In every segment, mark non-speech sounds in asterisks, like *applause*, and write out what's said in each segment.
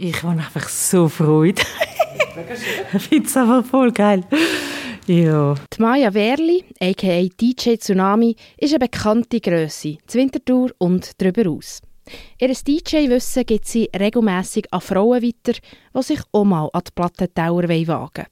Ich war einfach so Freude. ich finde es einfach voll geil. Ja. Die Maya Werli, a.k.a. DJ Tsunami, ist eine bekannte Größe, zu Winterthur und darüber aus. Ihr DJ-Wissen gibt sie regelmässig an Frauen weiter, die sich auch mal an die Plattentauer wagen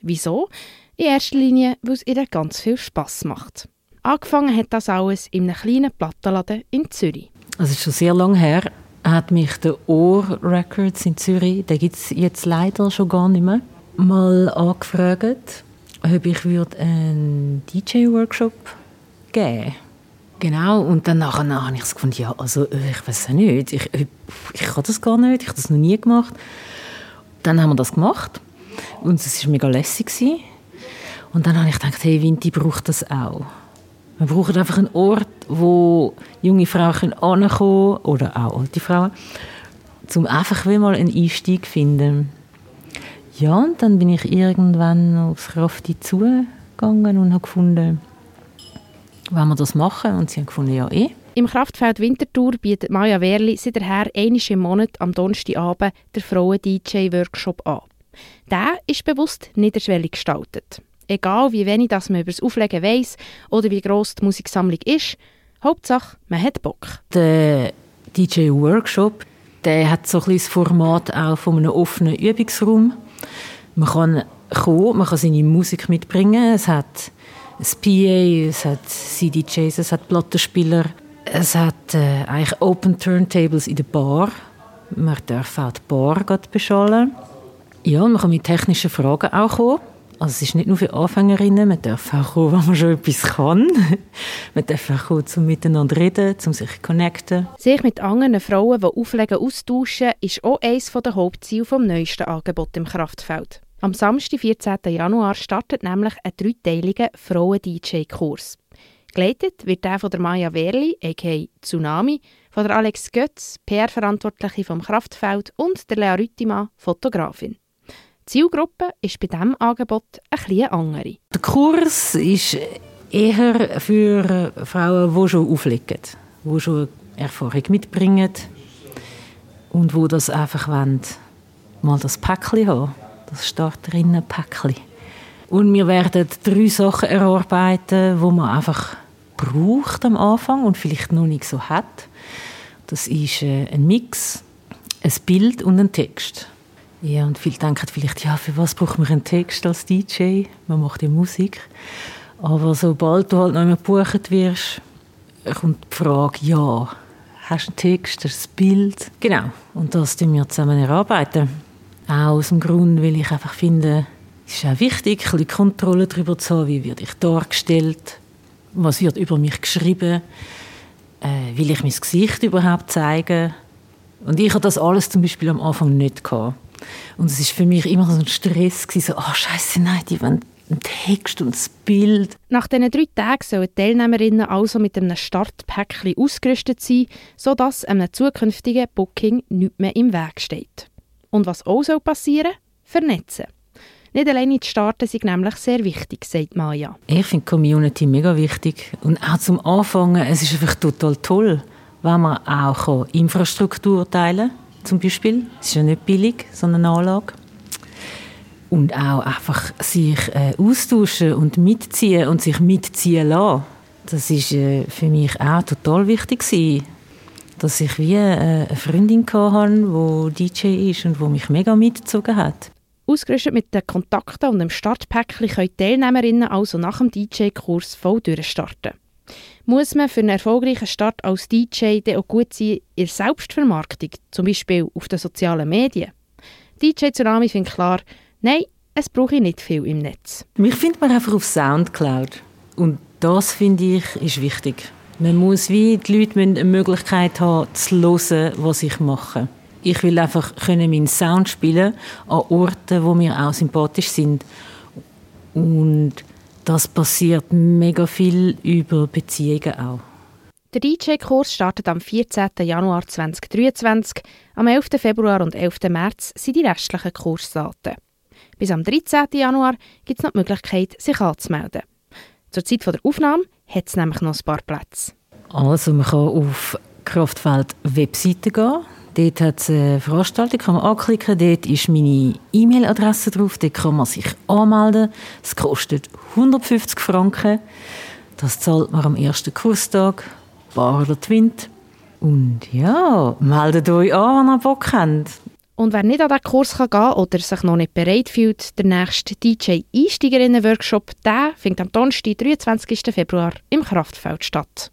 Wieso? In erster Linie, weil es ihr ganz viel Spass macht. Angefangen hat das alles in einem kleinen Plattenladen in Zürich. Das ist schon sehr lange her. Hat mich der Ohr Records in Zürich, der gibt es jetzt leider schon gar nicht mehr, mal angefragt, ob ich einen DJ-Workshop geben würde. Genau, und dann nachher habe ich gefunden, ja, also ich weiß es nicht, ich, ich, ich kann das gar nicht, ich habe das noch nie gemacht. Dann haben wir das gemacht und es war mega lässig. Und dann habe ich gedacht, hey, Vinti braucht das auch. Wir brauchen einfach einen Ort, wo junge Frauen können, oder auch alte Frauen, um einfach mal einen Einstieg zu finden. Ja, und dann bin ich irgendwann aufs Krafti zugegangen und habe gefunden, wenn wir das machen. Und sie haben gefunden, ja eh. Im Kraftfeld Winterthur bietet Maja Werli seither einmal im Monat am Donnerstagabend der Frauen-DJ-Workshop an. Der ist bewusst niederschwellig gestaltet. Egal wie wenig das man über das Auflegen weiss oder wie gross die Musiksammlung ist, Hauptsache, man hat Bock. Der DJ-Workshop der hat so ein das Format auch von einem offenen Übungsraum. Man kann kommen, man kann seine Musik mitbringen. Es hat ein PA, es hat CDJs, es hat Plattenspieler, es hat äh, eigentlich Open Turntables in der Bar. Man darf auch die Bar beschallen. Ja, man kann mit technischen Fragen auch kommen. Also es ist nicht nur für Anfängerinnen, man darf auch kommen, wenn man schon etwas kann. *laughs* man darf auch kommen, um miteinander reden, um sich zu connecten. Sich mit anderen Frauen, die auflegen, austauschen, ist auch eines der Hauptziele des neuesten Angebots im Kraftfeld. Am Samstag, 14. Januar, startet nämlich ein dreiteiliger Frauen-DJ-Kurs. Geleitet wird der von der Maya Werli, a.k.a. Tsunami, von Alex Götz, PR-Verantwortliche vom Kraftfeld und der Lea Rüttimann, Fotografin. Die Zielgruppe ist bei diesem Angebot ein andere. Der Kurs ist eher für Frauen, die schon auflegen, die schon Erfahrung mitbringen und die das einfach wollen, mal das Päckchen haben das Starterinnenpäckchen. Und wir werden drei Sachen erarbeiten, wo man einfach braucht am Anfang und vielleicht noch nicht so hat. Das ist äh, ein Mix, ein Bild und ein Text. Ja, und viele denken vielleicht, ja, für was braucht man einen Text als DJ? Man macht ja Musik. Aber sobald du halt noch einmal gebucht wirst, kommt die Frage, ja, hast du einen Text, hast du ein Bild? Genau, und das erarbeiten wir zusammen erarbeiten. Auch aus dem Grund, weil ich einfach finde, es ist auch wichtig, ein bisschen Kontrolle darüber zu haben, wie werde ich dargestellt, was wird über mich geschrieben, äh, will ich mein Gesicht überhaupt zeigen. Und ich hatte das alles zum Beispiel am Anfang nicht gehabt. Und es ist für mich immer so ein Stress gewesen, so, oh Scheiße, nein, die wollen einen Text und das Bild. Nach diesen drei Tagen sollen die Teilnehmerinnen also mit einem Startpäckchen ausgerüstet sein, sodass einem zukünftigen Booking nichts mehr im Weg steht. Und was auch soll passieren Vernetzen. Nicht alleine zu starten sind nämlich sehr wichtig, sagt Maya. Ich finde die Community mega wichtig. Und auch zum Anfangen, es ist einfach total toll, wenn man auch Infrastruktur teilen kann, zum Beispiel. Es ist ja nicht billig, sondern eine Anlage. Und auch einfach sich äh, austauschen und mitziehen und sich mitziehen lassen. Das ist äh, für mich auch total wichtig gewesen dass ich wie äh, eine Freundin hatte, die DJ ist und die mich mega mitgezogen hat. Ausgerüstet mit den Kontakten und dem Startpäckchen können Teilnehmerinnen also nach dem DJ-Kurs voll durchstarten. Muss man für einen erfolgreichen Start als DJ dann auch gut sein in Selbstvermarktung, zum Beispiel auf den sozialen Medien? DJ Tsunami findet klar, nein, es brauche ich nicht viel im Netz. Mich findet man einfach auf Soundcloud. Und das, finde ich, ist wichtig. Man muss wie die Leute eine Möglichkeit haben, zu hören, was ich mache. Ich will einfach können meinen Sound spielen an Orten, wo mir auch sympathisch sind. Und das passiert mega viel über Beziehungen auch. Der DJ-Kurs startet am 14. Januar 2023. Am 11. Februar und 11. März sind die restlichen Kursdaten. Bis am 13. Januar gibt es noch die Möglichkeit, sich anzumelden. Zur Zeit der Aufnahme hat es nämlich noch ein paar Plätze. Also man kann auf Kraftfeld Webseite gehen. Dort hat es eine Veranstaltung, kann man anklicken. Dort ist meine E-Mail-Adresse drauf. Dort kann man sich anmelden. Es kostet 150 Franken. Das zahlt man am ersten Kurstag. Bar oder Twint. Und ja, meldet euch an, wenn ihr Bock habt. Und wer nicht an diesen Kurs kann gehen oder sich noch nicht bereit fühlt, der nächste DJ-Einsteigerinnen-Workshop, der findet am Donnerstag, 23. Februar im Kraftfeld statt.